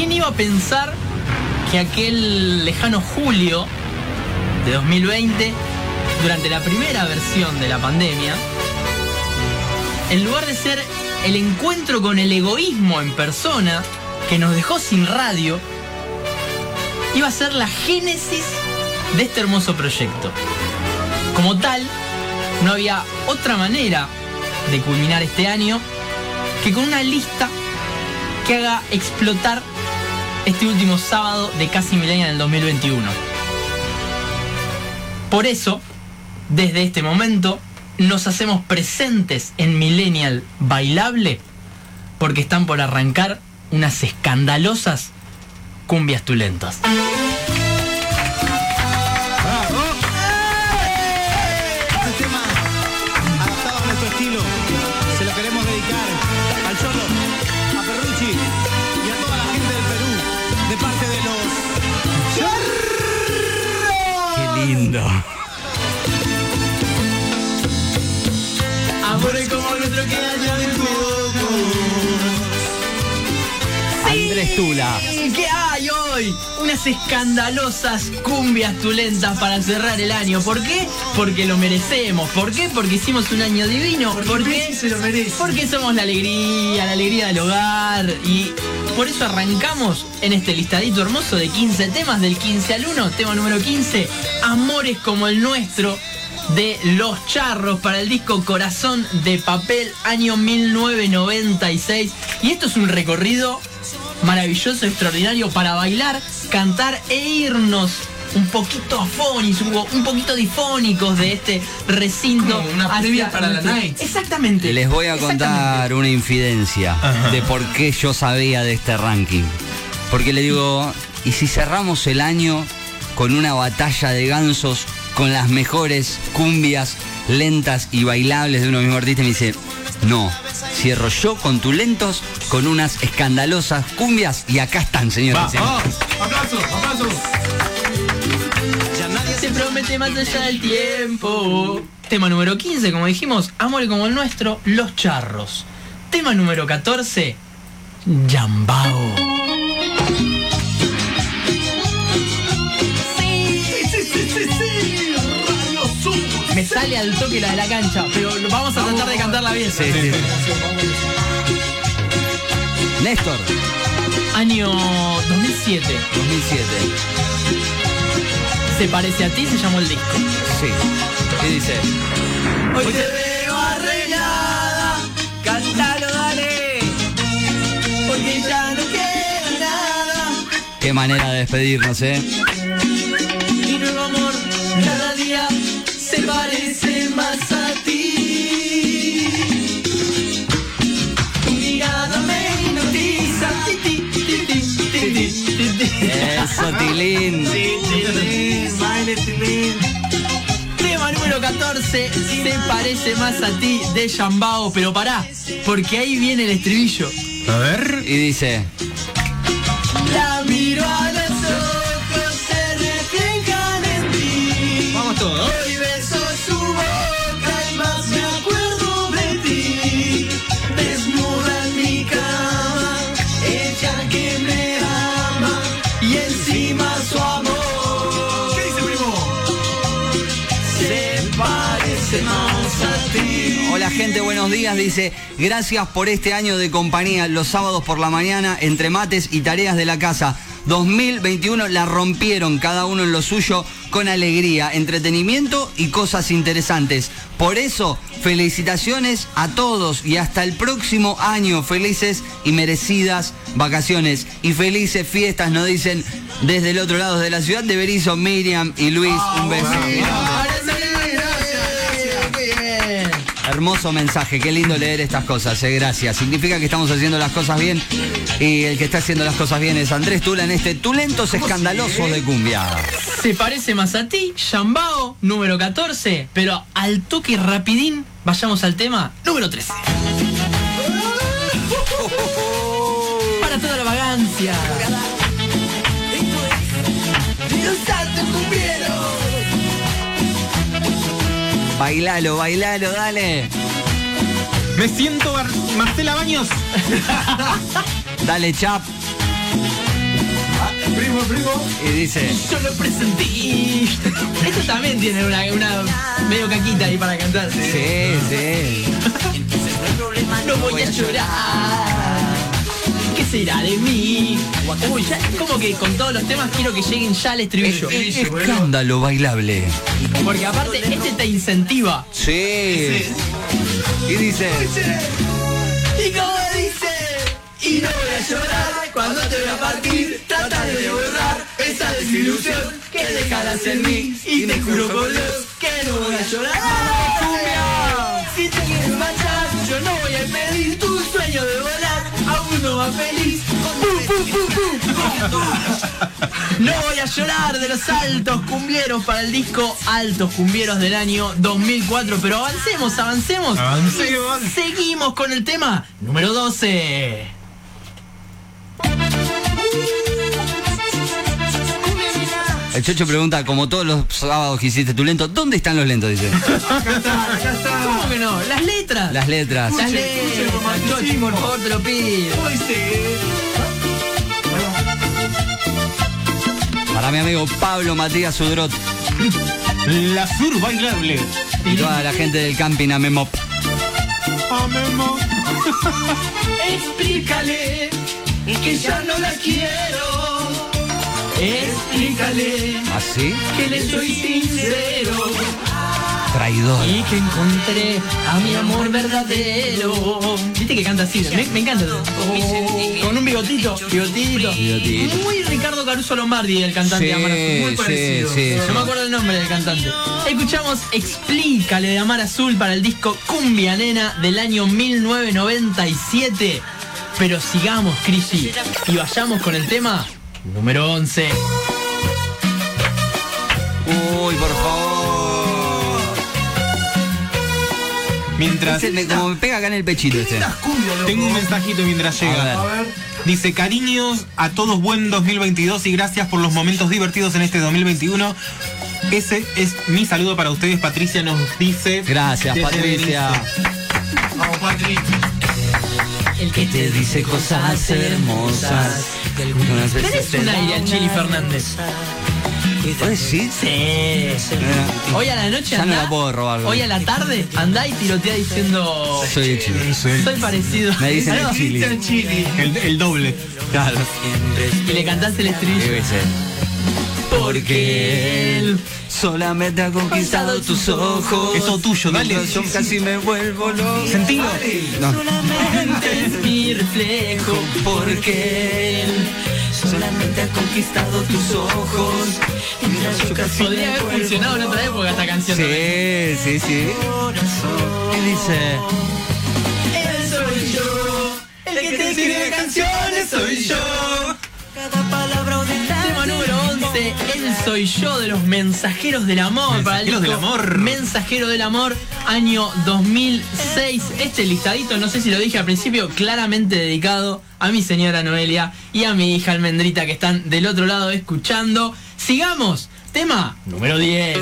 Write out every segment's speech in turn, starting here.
¿Quién iba a pensar que aquel lejano julio de 2020, durante la primera versión de la pandemia, en lugar de ser el encuentro con el egoísmo en persona que nos dejó sin radio, iba a ser la génesis de este hermoso proyecto. Como tal, no había otra manera de culminar este año que con una lista que haga explotar este último sábado de casi milenio del 2021. Por eso, desde este momento, nos hacemos presentes en Millennial Bailable porque están por arrancar unas escandalosas cumbias tulentas. Unas escandalosas cumbias tulentas para cerrar el año. ¿Por qué? Porque lo merecemos. ¿Por qué? Porque hicimos un año divino. ¿Por qué? se lo merece. Porque somos la alegría, la alegría del hogar. Y por eso arrancamos en este listadito hermoso de 15 temas, del 15 al 1. Tema número 15, Amores como el nuestro. De Los Charros para el disco Corazón de Papel, año 1996. Y esto es un recorrido maravilloso, extraordinario para bailar, cantar e irnos un poquito afónicos, un poquito difónicos de este recinto. Como una previa para la night. Exactamente. Les voy a contar una infidencia de por qué yo sabía de este ranking. Porque le digo, ¿y si cerramos el año con una batalla de gansos con las mejores cumbias lentas y bailables de uno mismo artista? Y me dice, no, cierro yo con tu lentos, con unas escandalosas cumbias y acá están, señores. señores. ¡Aplausos, aplausos! Ya nadie Se promete más allá del tiempo. Tema número 15, como dijimos, Amor como el nuestro, Los Charros. Tema número 14, Yambao. Sale al toque la de la cancha, pero vamos a tratar de cantarla bien. Sí, sí. Néstor, Año 2007. 2007. Se parece a ti, se llamó el disco. Sí. ¿Qué dice? Hoy te veo arreglada, cántalo, dale. Porque ya no queda nada. Qué manera de despedirnos, ¿eh? 14, se parece más a ti de Yambao, pero pará, porque ahí viene el estribillo. A ver. Y dice, La Dice, gracias por este año de compañía, los sábados por la mañana, entre mates y tareas de la casa. 2021 la rompieron cada uno en lo suyo con alegría, entretenimiento y cosas interesantes. Por eso, felicitaciones a todos y hasta el próximo año. Felices y merecidas vacaciones y felices fiestas, nos dicen desde el otro lado de la ciudad de Berizo, Miriam y Luis. Un beso. Hermoso mensaje, qué lindo leer estas cosas, eh, gracias. Significa que estamos haciendo las cosas bien y el que está haciendo las cosas bien es Andrés Tula en este Tulentos Escandalosos de Cumbia. Se parece más a ti, Yambao, número 14, pero al toque rapidín, vayamos al tema número 13. Para toda la vagancia. Bailalo, bailalo, dale. Me siento Mar- Marcela Baños. Dale, chap. Primo, primo. Y dice, Yo lo presentí. Esto también tiene una, una medio caquita ahí para cantar. sí, sí. No voy a llorar. ¿Qué será de mí? Uy, ya, como que con todos los temas quiero que lleguen ya al estribillo. Escándalo bailable. Porque aparte, este te incentiva. Sí. Y dice, Y como dice, y no voy a llorar cuando te vea partir. Tratar de borrar esa desilusión que dejarás en mí. Y te juro por Dios que no voy a llorar. Si te quieres marchar, yo no voy a impedir tu sueño de volar a uno más feliz. No voy a llorar de los altos cumbieros para el disco Altos Cumbieros del año 2004, pero avancemos, avancemos. Avancemos. Seguimos con el tema número 12. el Chocho pregunta, como todos los sábados que hiciste tu lento, ¿dónde están los lentos? Dice. ¿Cómo que no? Las letras. Las letras. Las letras. Chochi, por favor, te lo pido. Para mi amigo Pablo Matías Sudrot La sur bailable. y toda la gente del camping Amemop. Amemo. Explícale que ya no la quiero. Explícale ¿Así? que le soy sincero. Traidor. Y que encontré a mi amor verdadero. Viste que canta así, me, me encanta. Con un bigotito, bigotito. Bigotito. Muy Ricardo Caruso Lombardi, el cantante de Amar Azul. Muy Sí, parecido. sí, sí, No sí. me acuerdo el nombre del cantante. Escuchamos Explícale de Amar Azul para el disco Cumbia Nena del año 1997. Pero sigamos, Crisi, y vayamos con el tema número 11. Uy, por favor. Mientras. Este me- como me pega acá en el pechito este. Tengo un mensajito mientras llega. A ver. Dice, cariños a todos, buen 2022 y gracias por los momentos divertidos en este 2021. Ese es mi saludo para ustedes. Patricia nos dice. Gracias, Patricia. Vamos, Patri. El que te dice cosas hermosas. Tenés un aire a Chili Fernández. ¿Puedes decir? Sí. Hoy a la noche Ya no andá, la puedo robar, Hoy a la tarde andá y tirotea diciendo Soy el chile. soy parecido. Me dicen el chili. el chili. El, el doble. Claro. Y le cantás el estribillo. Porque él solamente ha conquistado tus ojos. Es todo tuyo, dale. Yo casi me vuelvo loco. Sentilo. No. es mi reflejo. Porque él Solamente ha conquistado tus ojos. Yo casi podría haber funcionado en otra época esta canción. también. Sí, sí, sí. ¿Qué dice? Él soy yo. El que te escribe canciones soy yo. Tema número 11, Él soy yo de los mensajeros del amor. para el Mensajeros del amor. Mensajero del amor, año 2006. Este listadito, no sé si lo dije al principio, claramente dedicado a mi señora Noelia y a mi hija Almendrita que están del otro lado escuchando. Sigamos, tema número 10.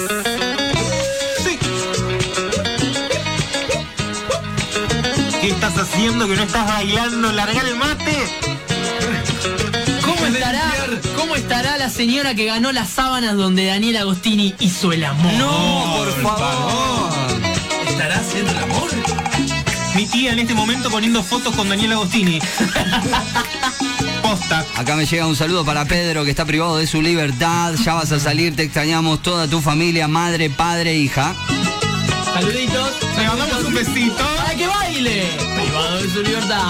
¿Qué estás haciendo que no estás bailando? Largar el mate. ¿Cómo estará, ¿Cómo estará la señora que ganó las sábanas donde Daniel Agostini hizo el amor? No, por favor. ¿Estará haciendo el amor? Mi tía en este momento poniendo fotos con Daniel Agostini. Posta. Acá me llega un saludo para Pedro que está privado de su libertad. Ya vas a salir, te extrañamos toda tu familia, madre, padre, hija. Saluditos. Le mandamos un besito. ¡Para que baile! Privado de su libertad.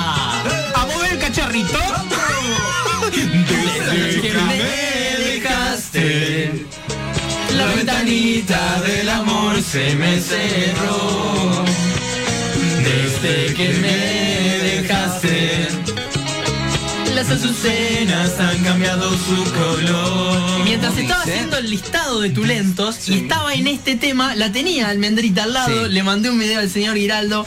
A mover el cacharrito. Desde que me dejaste, la ventanita del amor se me cerró. Desde que me dejaste, las azucenas han cambiado su color. Mientras estaba dice? haciendo el listado de tulentos y estaba en este tema, la tenía Almendrita al lado, Sí. le mandé un video al señor Giraldo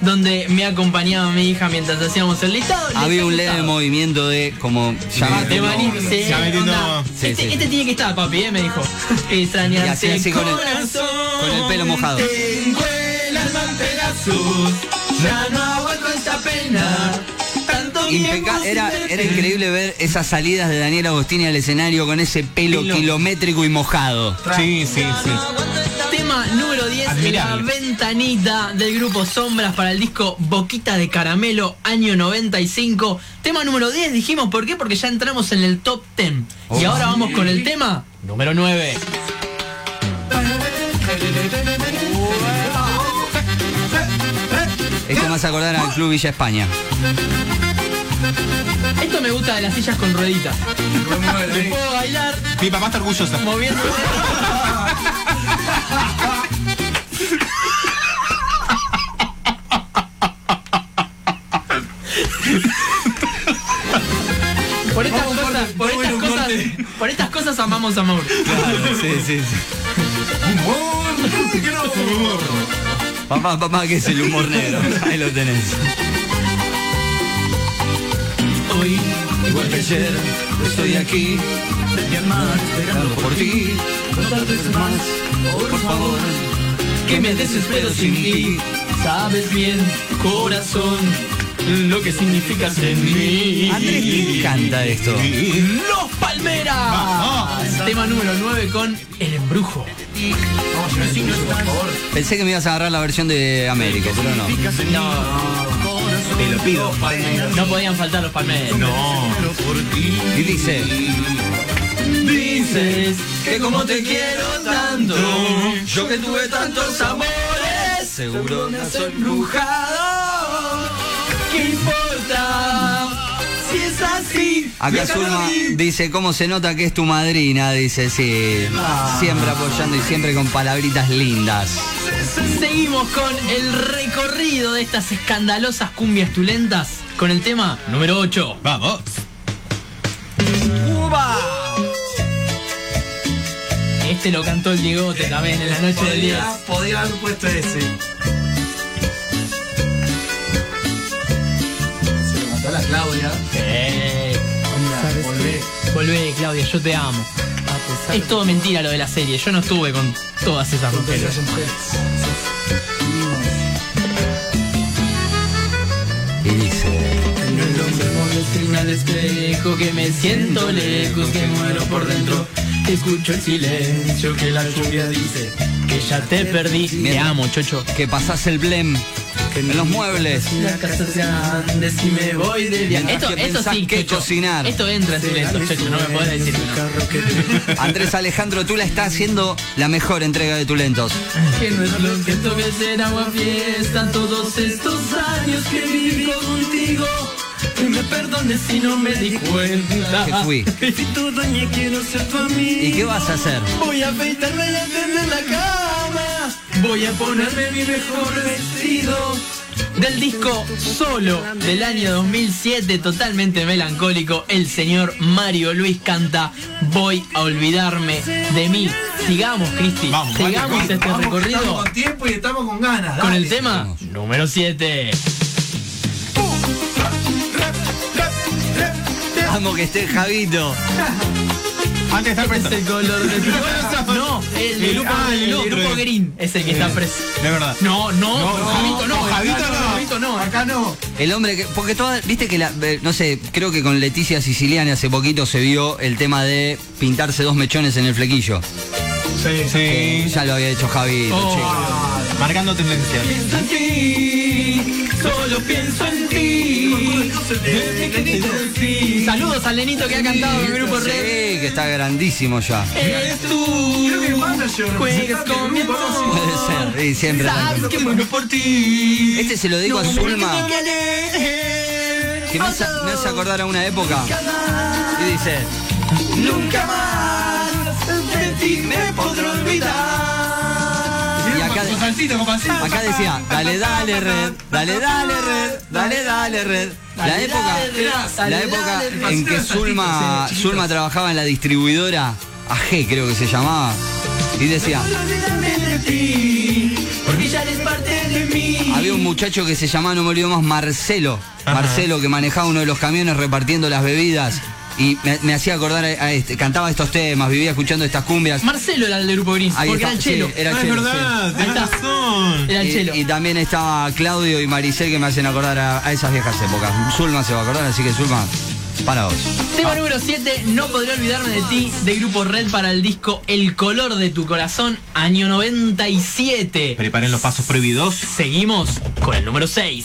donde me acompañaba mi hija mientras hacíamos el listado. Había ha un leve movimiento de como de sí. Sí, este, sí. este tiene que estar, papi, eh, me dijo. Y Extrañarte así, así con el- con el pelo mojado. Tengo el alma en pedazos, ya no aguanto esta pena. Tanto impeca- era, era increíble ver esas salidas de Daniel Agostini al escenario con ese pelo Pelo. kilométrico y mojado. Sí, sí, sí. Tema número 10, Admirable. la ventanita del grupo Sombras para el disco Boquita de Caramelo, año 95. Tema número 10, dijimos, ¿por qué? Porque ya entramos en el top 10. Y ahora vamos con el tema número 9. Esto me hace acordar al Club Villa España. Esto me gusta de las sillas con rueditas. Puedo bailar Mi papá está orgullosa. moviendo. Por estas, Vamos, cosas, corte, por, estas cosas, por estas cosas amamos a Mauro. sí, sí, sí. Papá, papá, que es el humor negro. Ahí lo tenés. Hoy, Igual que ayer, estoy aquí, esperando por ti. Otras veces más, por favor, que me desespero sin ti. Sabes bien, corazón, lo que significas en mí. Andrés, ¿quién canta esto? Los Palmeras. Vamos. Tema número 9 con El Embrujo. Pensé que me ibas a agarrar la versión de América, pero no. No, Te lo pido. no podían faltar los Palmeras. No. Y dice, Dices que como te quiero tanto, yo que tuve tantos amores, seguro me has embrujado. ¿Qué importa? Si es así. acá Zulma dice, ¿cómo se nota que es tu madrina? Dice, sí, siempre apoyando y siempre con palabritas lindas. Seguimos con el recorrido de estas escandalosas cumbias tulentas con el tema número 8. Vamos. Este lo cantó el Diegote también en la noche del 10. Podría haber puesto ese. Se lo mató la Claudia. Eh, Volvé. volvé, Claudia, yo te amo. A pesar Es todo mentira lo de la serie. Yo no estuve con todas esas que mujeres. esas mujeres. Y dice, El hombre me al espejo que me siento lejos, que muero por dentro. Escucho el silencio que la lluvia dice que ya te perdí. Te amo, chocho. que pasás el blem en los muebles. La casa es grande si me voy de viaje. Esto, que esto sí, Chocho. cocinar. Esto entra en tu lento, chocho. No me podés decir que no. Andrés Alejandro, tú la estás haciendo la mejor entrega de tu lentos. Que no es lo que toque ser agua fiesta todos estos años que viví contigo. Que me perdones si no me di cuenta. Que fui. Si tu dueña quiero ser tu amigo. ¿Y qué vas a hacer? Voy a afeitarme y a tender la cama. Voy a ponerme mi mejor vestido. Del disco Solo del año 2007, totalmente melancólico, el señor Mario Luis canta Voy a olvidarme de mí. Sigamos, Cristi. Vamos, Sigamos vale, este Vamos, recorrido Estamos con tiempo y estamos con ganas. con dale. el tema número 7. Que esté Javito. Antes de estar Es preso. el color de tu No, el, El- grupo, ah, el el otro. grupo Green es el que está preso. De verdad. No, no, No, Javito no, Javito acá no. Javito no. Acá no. El hombre que. Porque todas. Viste que la. eh, No sé, creo que con Leticia Siciliani hace poquito se vio el tema de pintarse dos mechones en el flequillo. Sí, sí. Ya lo había hecho Javito, Oh. chicos. Marcando tendencia. Pienso en ti, solo pienso en ti. Saludos al nenito que ha cantado en el grupo Sí, Red. que está grandísimo ya. Eres tú. Creo que. Juegas con mi. Puede ser, y siempre. Sabes que muero por ti. Este se lo digo a Zulma, que me hace, me hace acordar a una época. Y dice. Nunca más de ti me podré olvidar. Acá, Con pancito, con pancito. acá decía, dale, dale, red, dale, dale, red, dale, dale, red. La Dale, época, dale, red, dale, la época dale, en que Zulma. Zulma trabajaba en la distribuidora AG, creo que se llamaba. Y decía, Olvídame de ti, porque ya eres parte de mí. había un muchacho que se llamaba, no me olvido más, Marcelo. Marcelo, que manejaba uno de los camiones repartiendo las bebidas. Y me, me hacía acordar a, a este, cantaba estos temas, vivía escuchando estas cumbias. Marcelo era el del grupo Gris, Ahí porque está, era el chelo. sí, era Ah, es chelo, verdad, tenés razón. Era el Y- chelo. Y, también estaba Claudio y Maricel que me hacen acordar a, a esas viejas épocas. Zulma se va a acordar, así que Zulma, para vos. Tema número 7, No podré olvidarme de ti, de Grupo Red para el disco El color de tu corazón, año 97. Preparen los pasos prohibidos. Seguimos con el número 6.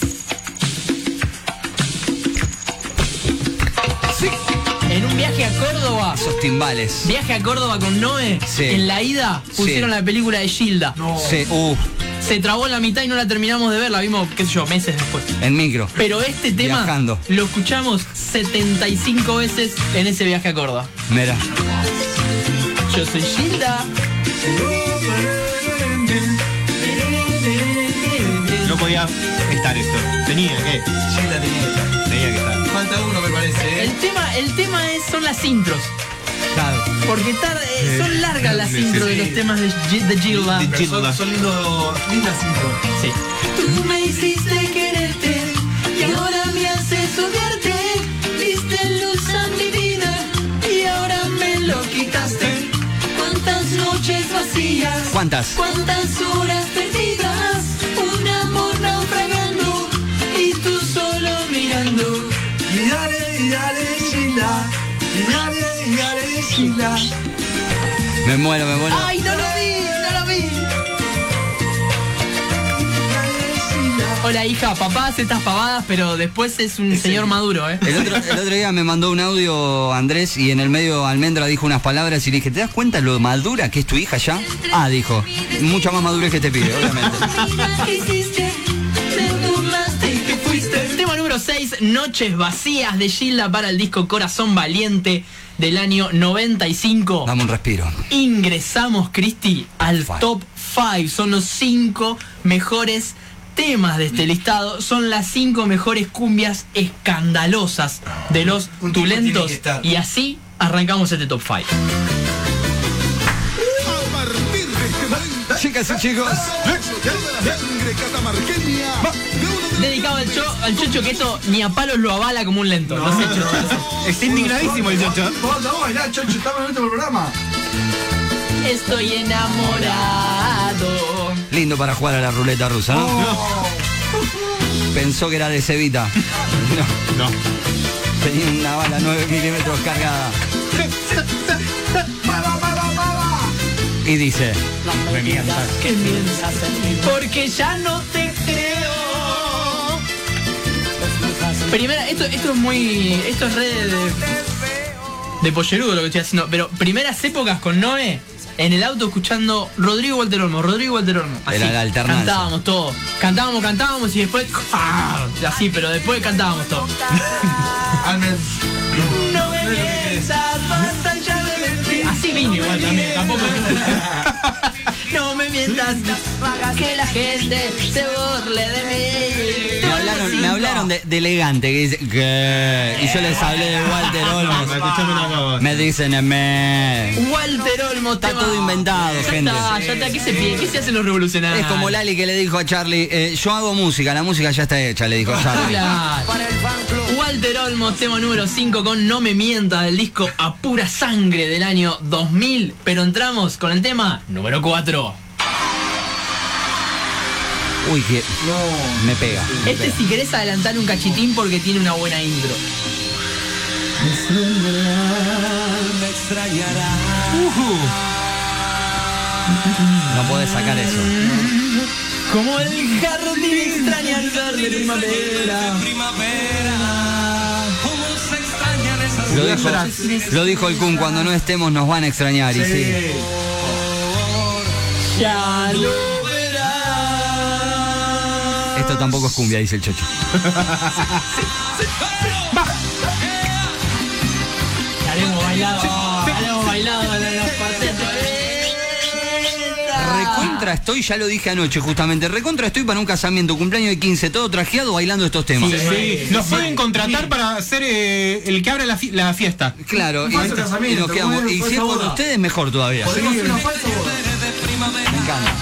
En un viaje a Córdoba, Esos timbales. viaje a Córdoba con Noé, Sí. en la ida pusieron Sí. la película de Gilda. Sí, uh, Se trabó en la mitad y no la terminamos de ver, la vimos, qué sé yo, meses después. en micro. Pero este tema Viajando. lo escuchamos 75 veces en ese viaje a Córdoba. Mira. Yo soy Gilda. No podía estar esto. Tenía que. Gilda tenía que estar. Falta uno, me parece. ¿eh? El tema, el tema es, son las intros. Claro. Porque tar- eh, son largas las sí, intros sí. de los temas de, Gi- de Gilda. De- Pero son, son lindos, lindas cinco. Sí. Tú me hiciste quererte y ahora me haces odiarte. Diste luz a mi vida y ahora me lo quitaste. Cuántas noches vacías, ¿Cuántas? cuántas horas perdidas, Me muero, me muero. ¡Ay, no lo vi! ¡No lo vi! Hola hija, papá hace estas pavadas, pero después es un señor maduro, ¿eh? El otro, el otro día me mandó un audio Andrés y en el medio Almendra dijo unas palabras y le dije, ¿te das cuenta lo madura que es tu hija ya? Ah, dijo, mucha más madurez que te pide, obviamente. número 6, Noches Vacías de Gilda para el disco Corazón Valiente del año 95. Dame un respiro. Ingresamos, Cristi, al Five. top 5. Son los 5 mejores temas de este listado. Son las 5 mejores cumbias escandalosas de los Un tipo tiene tulentos. Y así arrancamos este top 5. Chicas y chicos, Dedicado al, cho- al chocho que esto ni a palos lo avala como un lento. No, sé, chocho. Está indignadísimo el chocho. Vos vamos a bailar, Chocho, estamos en nuestro programa. Estoy enamorado. lindo para jugar a la ruleta rusa, ¿no? Pensó que era de Cevita. No, No. tenía una bala 9 milímetros cargada. Y dice, Me mientas. ¿Qué piensas en mí? Porque ya no te Primera, esto, esto es muy. Esto es re de. de pollerudo lo que estoy haciendo. Pero primeras épocas con Noé. En el auto escuchando Rodrigo Walter Olmo, Rodrigo Walter Olmo. Así, Era la alternancia. Cantábamos todo. Cantábamos, cantábamos y después. ¡ah! Así, pero después cantábamos todo. No igual también, tampoco. no me mientas, que la gente se burle de mí. me hablaron, me hablaron de, de elegante, que dice, ¿qué? Y yo les hablé de Walter Olmos. Me dicen, me. Walter Olmo Está todo inventado, ya gente. Está, ya está, ¿qué se pide? ¿Qué se hacen los revolucionarios? Es como Lali que le dijo a Charlie, eh, yo hago música, la música ya está hecha, le dijo a Charlie. Claro. Walter Olmo, tema número 5 con No me mienta del disco A Pura Sangre del año 2000. Pero entramos con el tema número 4. Uy, que me pega. me Este pega. si querés adelantar un cachitín porque tiene una buena intro. No podés sacar eso. Como el jardín extraña al verde primavera. Lo dijo, lo dijo el Kun, cuando no estemos nos van a extrañar. Y sí. Ya lo verás. Esto tampoco es cumbia, dice el chocho. Hemos bailado. Hemos bailado Recontra estoy, ya lo dije anoche justamente, recontra estoy para un casamiento, cumpleaños de 15, todo trajeado bailando estos temas. Sí, nos pueden contratar para ser eh, el que abre la, fi- la fiesta. Claro, y, nos quedamos. Y si es con ustedes, mejor todavía. Podemos hacer una falsa boda. Me encanta.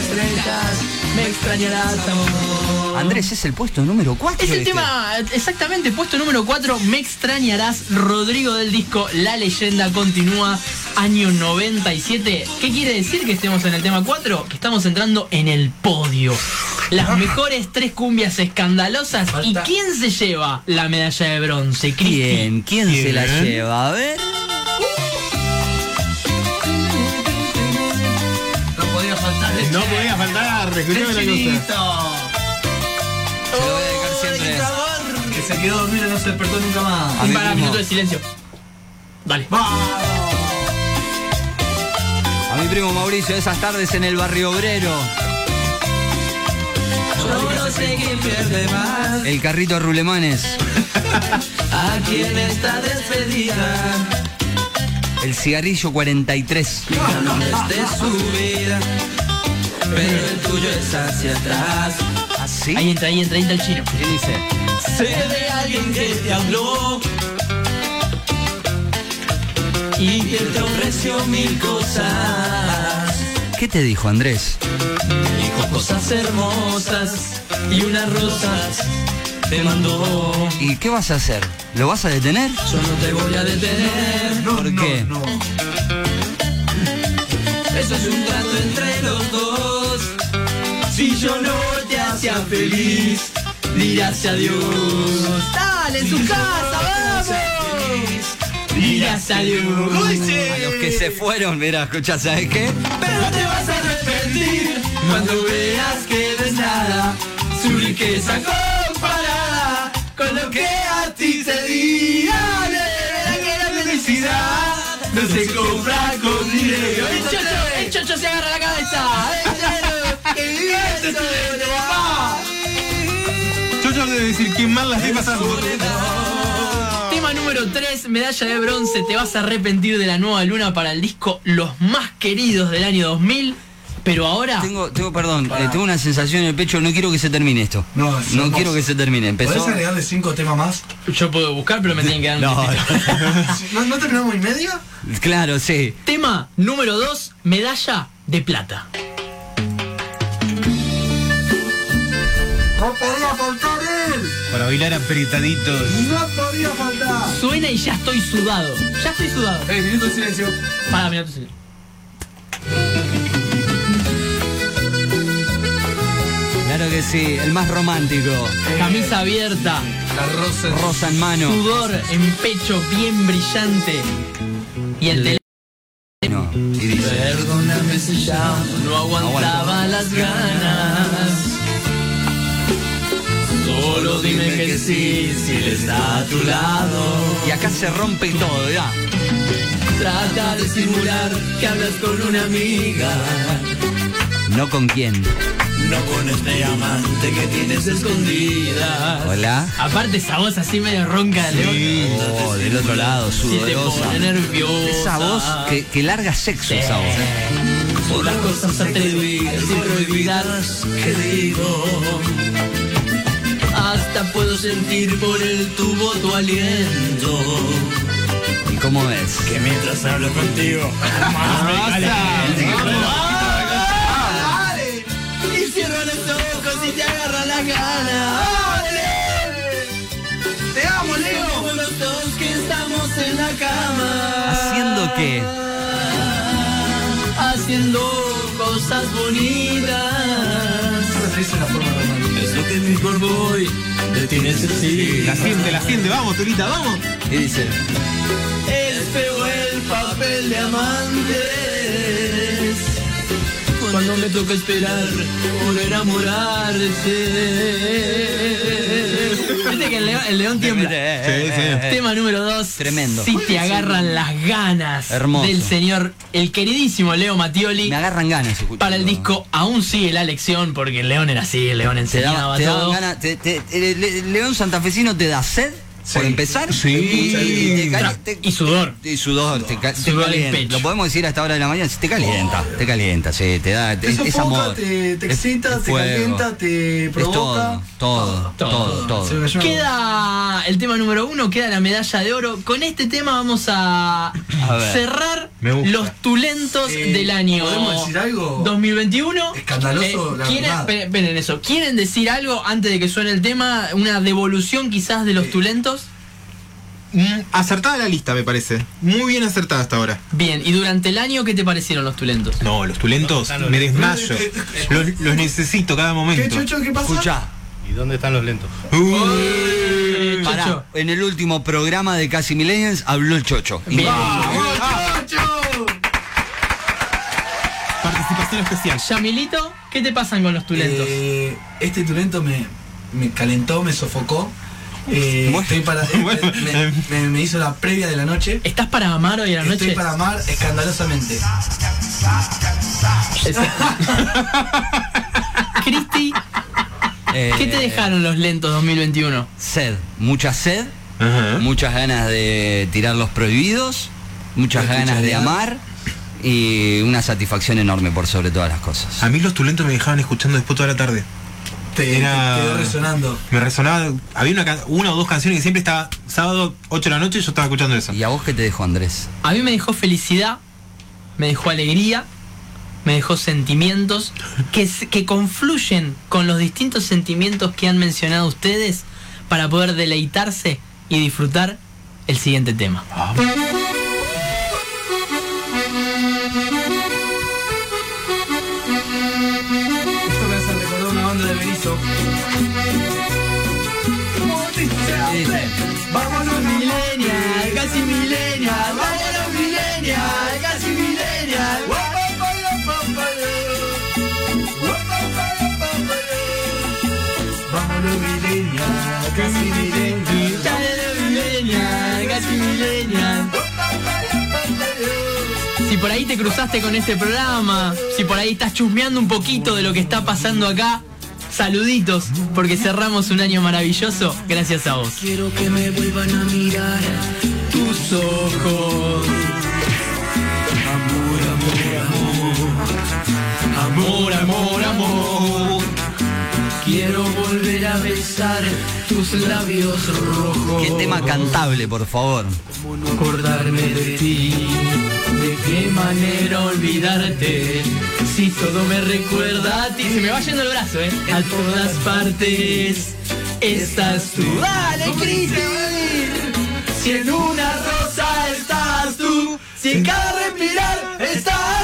estrellas, me extrañarás amor. Andrés, es el puesto número este. 4. Es el tema, exactamente, puesto número 4, Me extrañarás, Rodrigo del disco La leyenda continúa, año 97. ¿Qué quiere decir que estemos en el tema 4? Que estamos entrando en el podio. Las mejores tres cumbias escandalosas. ¿Y quién se lleva la medalla de bronce? Cristi? ¿Quién? ¿Quién se la lleva? A ver. No podía faltar el No podía faltar, escuchame la cosa. Se lo voy a dedicar siempre. Que se quedó dormido y no se despertó nunca más. Y para minuto de silencio. Dale. A mi primo Mauricio, esas tardes en el barrio obrero. Yo no sé quién pierde más, El carrito de Rulemanes. a quién está despedida, El cigarrillo 43. de su vida, pero el tuyo es hacia atrás. ¿Así? Ahí entra, ahí entra, ahí entra el chino. ¿Qué dice? Sé de alguien que te habló y que te ofreció mil cosas. ¿Qué te dijo Andrés? Dijo cosas hermosas y unas rosas te mandó. ¿Y qué vas a hacer? ¿Lo vas a detener? Yo no te voy a detener. ¿Por qué? Eso es un trato entre los dos. Si yo no te hacía feliz, dirás adiós. Dale, en su casa, vamos. Dirás adiós. A los que se fueron, mira, escucha, ¿sabes qué? Pero te vas a arrepentir cuando veas que no es nada su riqueza comparada con lo que a ti se di. Dale, que la felicidad no se compra con dinero. El chocho, el chocho se agarra la cabeza. ¡Que vive papá! Ya debo decir quién mal la estoy pasando. Número 3, medalla de bronce. Te vas a arrepentir de la nueva luna para el disco Los más queridos del año 2000. Pero ahora, Tengo, tengo, perdón, eh, tengo una sensación en el pecho, no quiero que se termine esto. No, quiero que se termine. Empezó. ¿Podés agregarle cinco temas más? yo puedo buscar, pero me tienen que dar un. ¿No, ¿no terminamos y media? claro, sí. Tema número 2, medalla de plata. No podía faltar él. Para bailar apretaditos. No podía faltar. Suena y ya estoy sudado. Ya estoy sudado. Eh, minuto de silencio. Para, minuto, sí. Claro que sí, el más romántico. Camisa abierta, La rosa. Rosa en mano. sudor en pecho bien brillante. Y el teléfono No, y dice. Perdóname si ya no aguantaba las ganas. Dime que sí, si él está a tu lado. Y acá se rompe todo, ya. Trata de simular que hablas con una amiga, No con quién. no con este amante que tienes escondida. Hola. Aparte esa voz así medio ronca de león. Oh, del otro lado, Si te sudorosa. pone nerviosa. Esa voz que, que larga sexo, esa voz. ¿eh? Por las cosas atrevidas y prohibidas que digo. Sentir por el tubo tu aliento. ¿Y cómo es? Que mientras hablo contigo, más me caliento. Dale. Y cierro los ojos y te agarra la gana. Dale. Te amo, Leo. Como los dos que estamos en la cama. ¿Haciendo qué? Haciendo cosas bonitas. Que mi cuerpo hoy de ti necesita. La siente, la siente. Vamos, Turita, vamos. Y dice. Es feo el papel de amantes. Cuando me toca esperar por enamorarse. Viste que el león, el león tiembla. Sí, sí. Tema número 2. Tremendo. Si te agarran las ganas Hermoso. del señor, el queridísimo Leo Mattioli. Me agarran ganas escuchando. Para el disco aún sigue la lección porque el león era así, el león Te, enseñaba te todo. ganas. te- León Santafesino te da sed. Por empezar, Sí. y, te sudor. y sudor, te, ca- Sudor calienta. Lo podemos decir a esta hora de la mañana, te calienta, te calienta, sí, te da, Te es amor. te, te excita, es te fuego. calienta, te Es provoca. todo, todo, todo, todo. Queda el tema número uno, queda la medalla de oro. Con este tema vamos a, cerrar los tulentos Eh, del año ¿podemos decir algo? 2021. Escandaloso, la ¿quieren, verdad. esperen, esperen eso. ¿Quieren decir algo antes de que suene el tema? ¿Una devolución quizás de los tulentos? Mm, acertada la lista, me parece. Muy bien acertada hasta ahora. Bien, y durante el año, ¿qué te parecieron los tulentos? No, los tulentos, me desmayo. Los, los necesito cada ¿Qué, momento. Chucho? ¿Qué pasa? Escuchá, ¿Y dónde están los lentos? Pará, Chocho. en el último programa de Casi Millennials habló el Chocho. Bien. Participación especial. Yamilito, ¿qué te pasan con los tulentos? Eh, este tulento me, me calentó, me sofocó. Eh, Bueno, estoy para, bueno, me, eh. me- me hizo la previa de la noche. ¿Estás para amar hoy a la Estoy noche? para amar escandalosamente. Cristi, Eh, ¿qué te dejaron los lentos 2021? Sed, mucha sed, muchas ganas de tirar los prohibidos, muchas ganas de amar y una satisfacción enorme por sobre todas las cosas. A mí los tulentos me dejaban escuchando después toda la tarde. Te, Era- te quedó resonando. Me resonaba, había una, una o dos canciones que siempre estaba sábado 8 de la noche y yo estaba escuchando eso. ¿Y a vos qué te dejó Andrés? A mí me dejó felicidad, me dejó alegría, me dejó sentimientos que, que confluyen con los distintos sentimientos que han mencionado ustedes para poder deleitarse y disfrutar el siguiente tema. Esto Vámonos Millennial, casi millennial, vámonos millennial, casi millennial. Vámonos millennial, casi millennial. millennial, casi millennial. Si por ahí te cruzaste con este programa, si por ahí estás chusmeando un poquito de lo que está pasando acá, saluditos, porque cerramos un año maravilloso gracias a vos. Quiero que me vuelvan a mirar tus ojos. Amor, amor, amor. Quiero volver a besar tus labios rojos. ¿Qué tema cantable, por favor? acordarme de ti. ¿De qué manera olvidarte? Si todo me recuerda a ti. Se me va yendo el brazo, ¿eh? A todas partes estás tú. ¡Dale, Cristi! Si en una rosa estás tú, si en cada respirar estás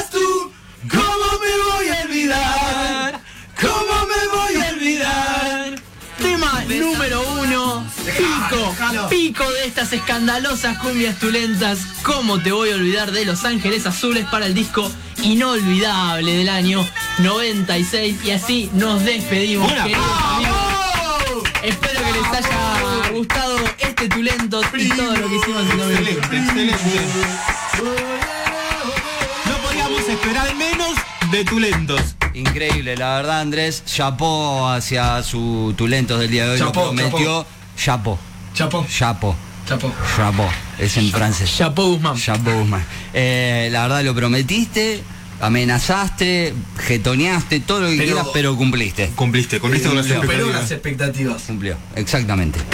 pico, pico de estas escandalosas cumbias tulentas. ¿Cómo te voy a olvidar de Los Ángeles Azules para el disco inolvidable del año 96? Y así nos despedimos. Espero que les haya gustado este tulento y todo lo que hicimos en 2021. Excelente, excelente. No podíamos esperar menos de tulentos. Increíble, la verdad Andrés, chapó hacia su Tulentos del día de hoy, Chapó, lo prometió, chapó, Chapo, chapó, chapo. chapó, es en francés. Chapeau Guzmán. Chapó Guzmán. Eh, la verdad lo prometiste, amenazaste, getoneaste, todo lo que Pero- quieras, pero cumpliste. Cumpliste, cumpliste con las Superó expectativas. las expectativas. Cumplió, exactamente.